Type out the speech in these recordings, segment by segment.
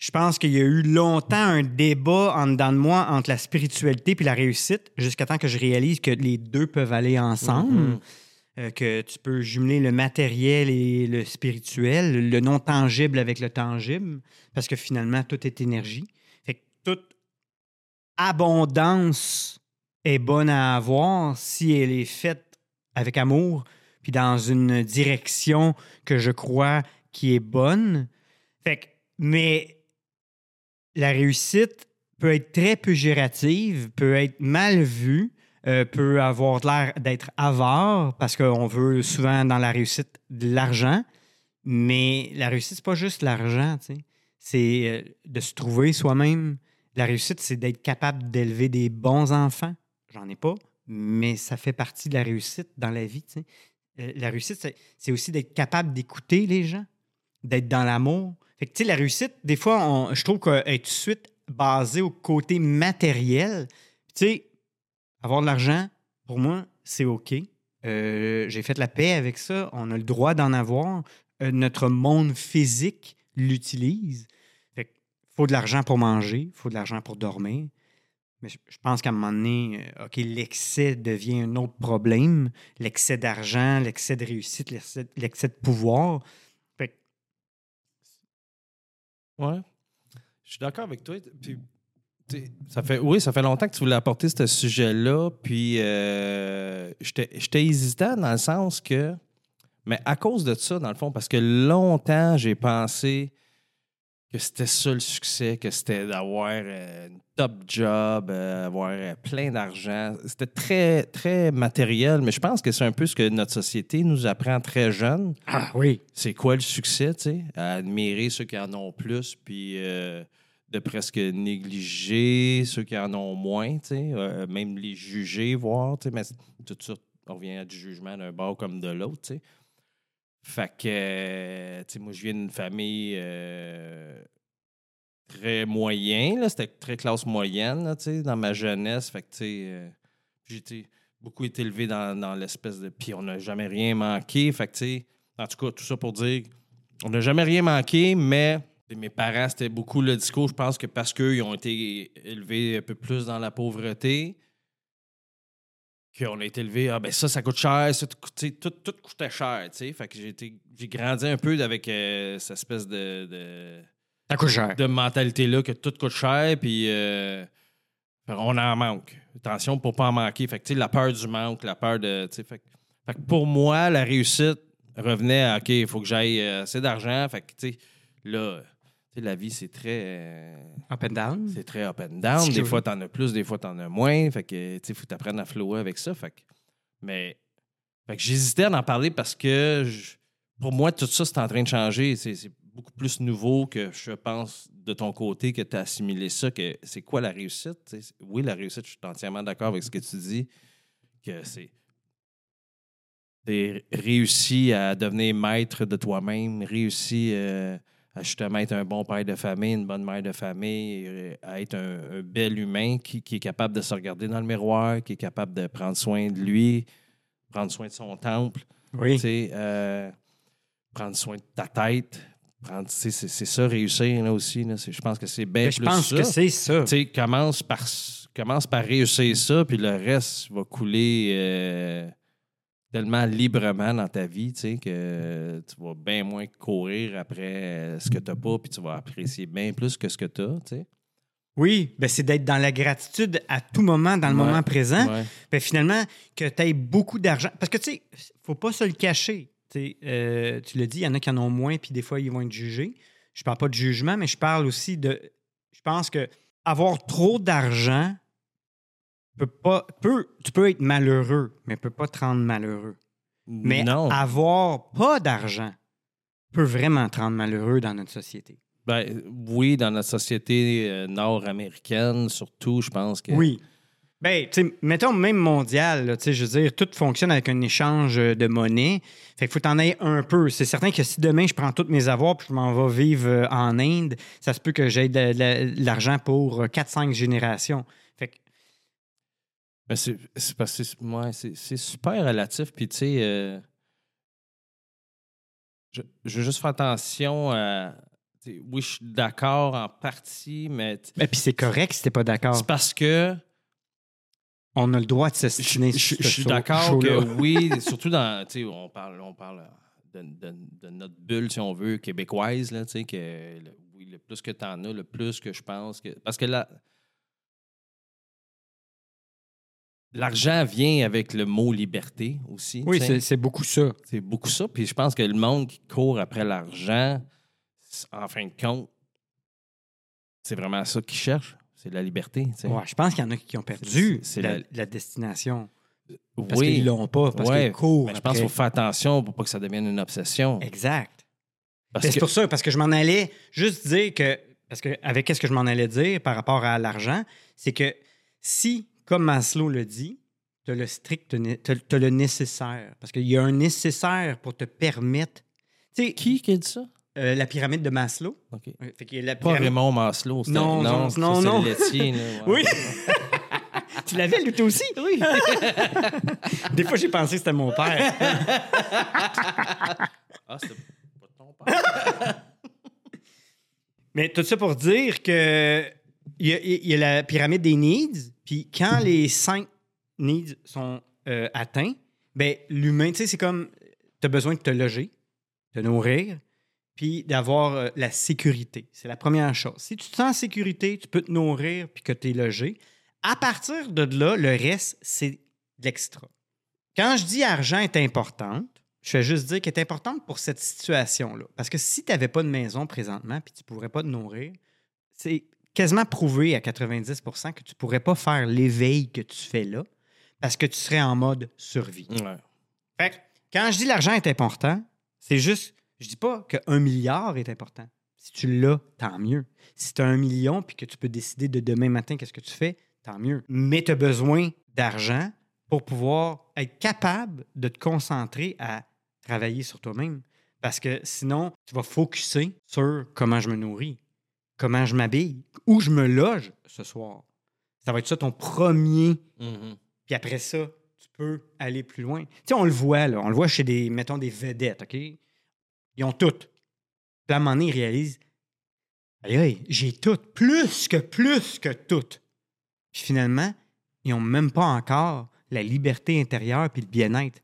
je pense qu'il y a eu longtemps un débat en dedans de moi entre la spiritualité puis la réussite, jusqu'à temps que je réalise que les deux peuvent aller ensemble. Mhm. Euh, que tu peux jumeler le matériel et le spirituel, le non tangible avec le tangible, parce que finalement, tout est énergie. Fait que toute abondance est bonne à avoir si elle est faite avec amour, puis dans une direction que je crois qui est bonne. Fait que, mais la réussite peut être très péjorative, peut être mal vue, euh, peut avoir l'air d'être avare parce qu'on veut souvent dans la réussite de l'argent. Mais la réussite, c'est pas juste l'argent. C'est euh, de se trouver soi-même. La réussite, c'est d'être capable d'élever des bons enfants. J'en ai pas, mais ça fait partie de la réussite dans la vie. Euh, La réussite, c'est aussi d'être capable d'écouter les gens, d'être dans l'amour. Fait que, tu sais, la réussite, des fois, je trouve qu'elle est tout de suite basée au côté matériel. Tu sais, avoir de l'argent, pour moi, c'est OK. Euh, J'ai fait la paix avec ça. On a le droit d'en avoir. Euh, notre monde physique l'utilise. Fait faut de l'argent pour manger, faut de l'argent pour dormir. Mais je pense qu'à un moment donné, euh, OK, l'excès devient un autre problème. L'excès d'argent, l'excès de réussite, l'excès de pouvoir. Ouais. Je suis d'accord avec toi. Puis, ça fait, oui, ça fait longtemps que tu voulais apporter ce sujet-là. Puis, euh, j'étais hésitant dans le sens que. Mais à cause de ça, dans le fond, parce que longtemps, j'ai pensé que c'était ça le succès, que c'était d'avoir euh, une top job, euh, avoir euh, plein d'argent. C'était très, très matériel, mais je pense que c'est un peu ce que notre société nous apprend très jeune Ah oui. c'est quoi le succès, tu sais? À admirer ceux qui en ont plus, puis euh, de presque négliger ceux qui en ont moins, tu sais? Même les juger, voir, tu sais? Mais tout ça, on revient à du jugement d'un bord comme de l'autre, tu sais? Fait que, euh, tu sais, moi, je viens d'une famille euh, très moyenne. C'était très classe moyenne, dans ma jeunesse. Fait que, tu euh, j'ai beaucoup été élevé dans, l'espèce de... Puis on n'a jamais rien manqué. Fait que, en tout cas, tout ça pour dire, on n'a jamais rien manqué, mais mes parents, c'était beaucoup le discours. Je pense que parce qu'ils ont été élevés un peu plus dans la pauvreté, qu'on a été élevé, ah ben ça, ça coûte cher, ça, tout, tout, tout coûtait cher, tu sais. Fait que j'ai été- j'ai grandi un peu avec euh, cette espèce de, de, Ça coûte cher. de mentalité-là que tout coûte cher, puis euh, on en manque. Attention pour pas en manquer. Fait que, tu sais, la peur du manque, la peur de. Fait, que- fait que pour moi, la réussite revenait à OK, il faut que j'aille euh, assez d'argent. Fait que, tu sais, là, la vie, c'est très. euh, Up and down. c'est très up and down. Des fois, t'en as plus, des fois, t'en as moins. Fait que, tu sais, faut t'apprendre à flower avec ça. Fait que, mais, fait que j'hésitais à en parler parce que, je- pour moi, tout ça, c'est en train de changer. C'est beaucoup plus nouveau que je pense de ton côté que tu as assimilé ça. Que c'est quoi la réussite? Oui, la réussite, je suis entièrement d'accord avec ce que tu dis. Que c'est. T'es réussi à devenir maître de toi-même, réussi euh, à justement être un bon père de famille, une bonne mère de famille, à être un, un bel humain qui, qui est capable de se regarder dans le miroir, qui est capable de prendre soin de lui, prendre soin de son temple, Oui. euh, prendre soin de ta tête. C'est, ça, réussir là, aussi. là. Je pense que c'est bien Mais je pense ça. que c'est ça. Commence par, commence par réussir ça, puis le reste va couler euh, tellement librement dans ta vie, tu sais, que tu vas bien moins courir après euh, ce que tu n'as pas, puis tu vas apprécier bien plus que ce que tu as, tu sais. Oui, ben c'est d'être dans la gratitude à tout moment, dans le Ouais. moment présent. Ouais. Ben finalement, que tu aies beaucoup d'argent. Parce que, tu sais, faut pas se le cacher. Euh, tu l'as dit, il y en a qui en ont moins, puis des fois, ils vont être jugés. Je parle pas de jugement, mais je parle aussi de. Je pense que avoir trop d'argent peut pas. Peut, tu peux être malheureux, mais peut pas te rendre malheureux. Mais non. avoir pas d'argent peut vraiment te rendre malheureux dans notre société. Ben, oui, dans notre société euh, nord-américaine, surtout, je pense que. Oui. Ben, mettons même mondial, là, je veux dire, tout fonctionne avec un échange euh, de monnaie. Fait qu'il faut t'en aller un peu. C'est certain que si demain je prends tous mes avoirs puis je m'en vais vivre euh, en Inde, ça se peut que j'aie de l'argent pour 4-5 générations. Que, Ben, c'est c'est parce que c'est- ouais, c'est super relatif. Puis, tu sais, euh, je, je veux juste faire attention à. oui, je suis d'accord en partie, mais t- Et puis c'est correct si t'es pas d'accord. c'est parce que On a le droit de s'estimer. je- je suis d'accord que oui, surtout dans, tu sais, on parle, on parle de, de- de notre bulle, si on veut, québécoise, là, tu sais, que le- oui, le plus que tu en as, le plus que je pense que. Parce que là. L'argent vient avec le mot liberté aussi. Oui, c'est c'est beaucoup ça. C'est beaucoup ça. Puis je pense que le monde qui court après l'argent, en fin de compte, c'est vraiment ça qu'ils cherchent. C'est la liberté. Ouais, je pense qu'il y en a qui ont perdu C'est- c'est la, la- la destination. Parce oui, qu'ils l'ont pas, parce Ouais, qu'ils courent. je pense qu'il faut faire attention pour pas que ça devienne une obsession. Exact. Ben, que, C'est pour ça, parce que je m'en allais juste dire que, parce que avec qu'est-ce que je m'en allais dire par rapport à l'argent, c'est que si, comme Maslow le dit, tu as le strict, tu as le nécessaire, parce qu'il y a un nécessaire pour te permettre. Qui qui a dit ça? euh, la pyramide de Maslow. OK. euh, fait qu'il y a la Pas pyramide- Raymond Maslow. c'était- Non, non, non, c'est non. le laitier. là, ouais. Oui. tu l'avais, lui, toi aussi? Oui. Des fois, j'ai pensé que c'était mon père. Ah, c'était pas ton père. Mais tout ça pour dire que il y, a, il y a la pyramide des needs, puis quand les cinq needs sont euh, atteints, ben l'humain, tu sais, c'est comme tu as besoin de te loger, de nourrir, puis d'avoir euh, la sécurité. C'est la première chose. Si tu te sens en sécurité, tu peux te nourrir puis que tu es logé. À partir de là, le reste, c'est de l'extra. Quand je dis argent est importante, je fais juste dire qu'elle est importante pour cette situation-là. Parce que si tu n'avais pas de maison présentement puis tu ne pourrais pas te nourrir, c'est quasiment prouvé à 90% que tu ne pourrais pas faire l'éveil que tu fais là parce que tu serais en mode survie. Ouais. Fait que quand je dis l'argent est important, c'est juste, je dis pas qu'un milliard est important. Si tu l'as, tant mieux. Si tu as un million puis que tu peux décider de demain matin qu'est-ce que tu fais, tant mieux. Mais tu as besoin d'argent pour pouvoir être capable de te concentrer à travailler sur toi-même. Parce que sinon, tu vas focuser sur comment je me nourris, comment je m'habille, où je me loge ce soir. Ça va être ça ton premier Mhm. puis après ça, tu peux aller plus loin. Tu sais, on le voit, là. On le voit chez des, mettons, des vedettes, OK? Ils ont tout. Puis à un moment donné, ils réalisent Aïe, aïe, j'ai tout. Plus que plus que tout. Puis finalement, ils n'ont même pas encore la liberté intérieure puis le bien-être.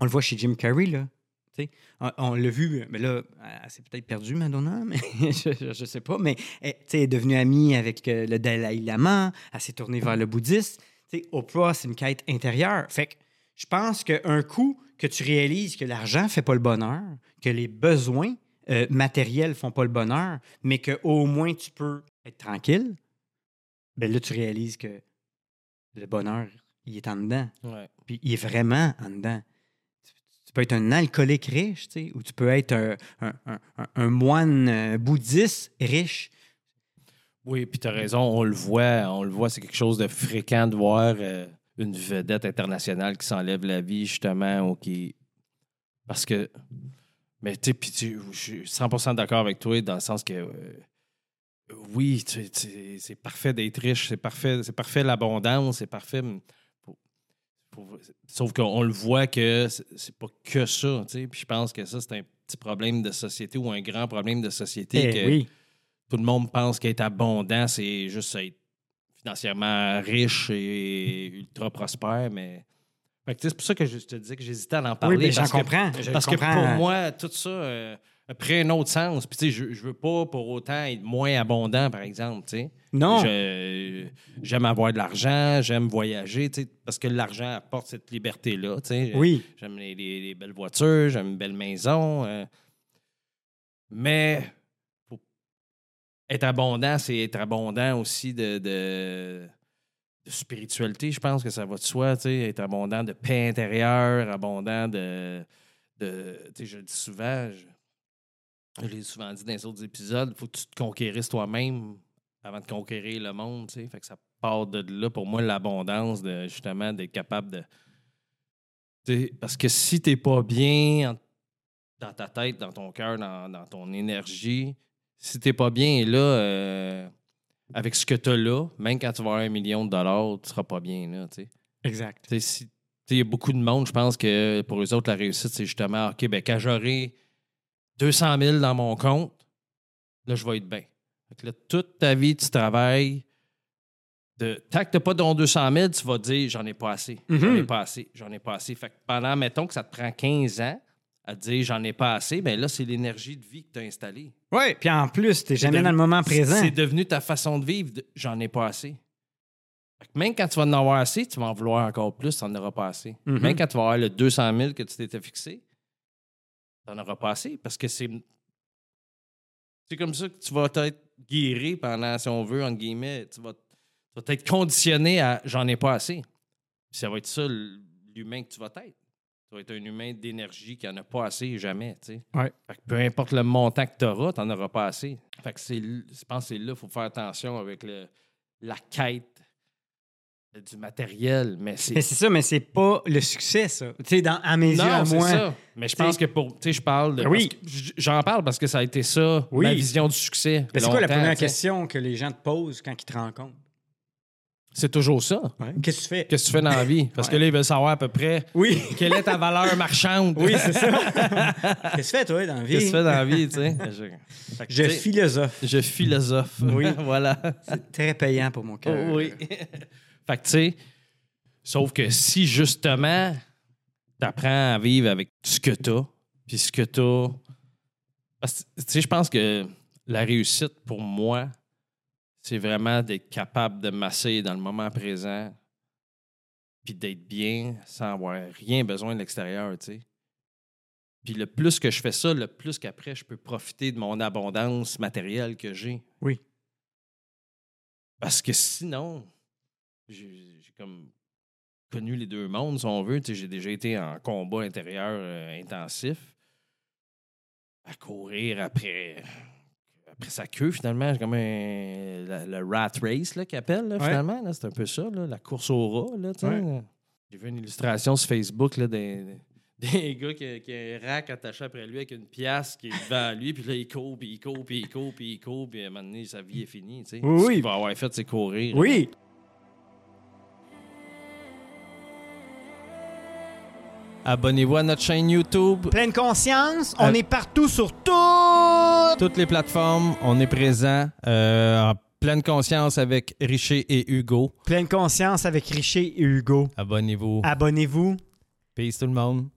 On le voit chez Jim Carrey, là. Sais, on on l'a vu, mais là, elle s'est peut-être perdue, Madonna, mais je, ne sais pas. Mais elle, sais, elle est devenue amie avec euh, le Dalai Lama, elle s'est tournée vers le bouddhisme. Tu sais, Oprah, c'est une quête intérieure. Fait que je pense qu'un coup que tu réalises que l'argent fait pas le bonheur, que les besoins euh, matériels font pas le bonheur, mais qu'au moins tu peux être tranquille, ben là, tu réalises que le bonheur, il est en dedans. Ouais. Puis il est vraiment en dedans. Peux être un alcoolique riche, tu sais, ou tu peux être un, un- moine euh, bouddhiste riche. Oui, puis tu as raison, on le voit, on le voit, c'est quelque chose de fréquent de voir euh, une vedette internationale qui s'enlève la vie, justement, ou qui. Parce que. Mais tu sais, je suis 100% d'accord avec toi, dans le sens que. euh, oui, c'est parfait d'être riche, c'est parfait, c'est parfait l'abondance, c'est parfait. Pour- sauf qu'on le voit que c'est pas que ça. Puis je pense que ça, c'est un petit problème de société ou un grand problème de société. Eh que, oui. tout le monde pense qu'être abondant, c'est juste être financièrement riche et ultra prospère, mais. C'est pour ça que je te disais que j'hésitais à en parler. oui, j'en parce que- comprends. Parce que pour moi, tout ça euh, pris un autre sens. Puis, tu sais, je, je veux pas pour autant être moins abondant, par exemple, tu sais. Non. J'aime avoir de l'argent, j'aime voyager, tu sais, parce que l'argent apporte cette liberté-là, tu sais. Oui. J'aime les, les- les belles voitures, j'aime une belle maison. euh, mais faut- être abondant, c'est être abondant aussi de, de- de spiritualité. Je pense que ça va de soi, tu sais, être abondant de paix intérieure, abondant de. de tu sais, je le dis souvent, je, je l'ai souvent dit dans les autres épisodes, il faut que tu te conquérisses toi-même avant de conquérir le monde, tu sais. Fait que ça part de là, pour moi, l'abondance, de justement, d'être capable de. tu parce que si t'es pas bien en- dans ta tête, dans ton cœur, dans, dans ton énergie, si t'es pas bien là, euh, avec ce que tu as là, même quand tu vas avoir un million de dollars, tu seras pas bien là, tu. Exact. Tu si- tu Il y a beaucoup de monde, je pense que pour eux autres, la réussite, c'est justement, OK, ben, quand j'aurai 200 000 dans mon compte, là, je vais être bien. Fait que là, toute ta vie, tu travailles. De, tant que tu n'as pas don 200 000, tu vas dire j'en ai pas assez, j'en ai Mhm. pas assez, j'en ai pas assez. Fait que pendant, mettons que ça te prend 15 ans à te dire j'en ai pas assez, bien là, c'est l'énergie de vie que tu as installée. Oui, puis en plus, t'es jamais devenu- dans le moment présent. C'est devenu ta façon de vivre. j'en ai pas assez. Fait que même quand tu vas en avoir assez, tu vas en vouloir encore plus, tu n'en auras pas assez. Mhm. Même quand tu vas avoir le 200 000 que tu t'étais fixé, tu n'en auras pas assez parce que c'est. C'est comme ça que tu vas être guéri pendant, si on veut, entre guillemets, tu vas, tu vas être conditionné à j'en ai pas assez. Puis ça va être ça l'humain que tu vas être. Tu vas être un humain d'énergie qui n'en a pas assez jamais, tu sais. Ouais. Fait que peu importe le montant que tu auras, tu n'en auras pas assez. Fait que je pense que c'est là qu'il faut faire attention avec le, la quête du matériel. Mais c'est. Mais c'est ça, mais c'est pas le succès, ça. Tu sais, dans- à mes yeux, à moi. ça. Mais je pense que pour. Tu sais, je parle de. Oui. que j- J'en parle parce que ça a été ça, Oui. ma vision du succès. Mais c'est quoi la première question que les gens te posent quand ils te rencontrent? C'est toujours ça. Qu'est-ce que tu fais? Qu'est-ce que tu fais dans la vie? Parce que là, ils veulent savoir à peu près Oui, quelle est ta valeur marchande. oui, c'est ça. Qu'est-ce que tu fais, toi, dans la vie? Qu'est-ce que tu fais dans la vie, tu sais? Je, philosophe. je philosophe. Oui. voilà. C'est très payant pour mon cœur. Oh oui. Fait que, tu sais, sauf que si justement, tu apprends à vivre avec ce que tu as, puis ce que tu as. Parce que, tu sais, je pense que la réussite pour moi, c'est vraiment d'être capable de masser dans le moment présent, puis d'être bien sans avoir rien besoin de l'extérieur, tu sais. Puis le plus que je fais ça, le plus qu'après, je peux profiter de mon abondance matérielle que j'ai. Oui. Parce que sinon, j'ai comme connu les deux mondes, si on veut. J'ai déjà été en combat intérieur euh, intensif, à courir après, après sa queue, finalement. C'est comme un, la- le rat race là, là, Ouais. finalement. là. C'est un peu ça, là, la course au rat. Là. Ouais. J'ai vu une illustration sur Facebook là, des, des gars qui, qui a un rack attaché après lui avec une pièce qui est devant lui, puis là, il court, puis il court, puis il court, puis il court, puis à un moment donné, sa vie est finie. tu sais. Oui, Ce oui. qu'il va avoir fait, c'est courir. Oui. Abonnez-vous à notre chaîne YouTube. Pleine conscience, on est partout sur tout. Toutes les plateformes, on est présent euh, en pleine conscience avec Richer et Hugo. Pleine conscience avec Richer et Hugo. Abonnez-vous. Abonnez-vous. Peace tout le monde.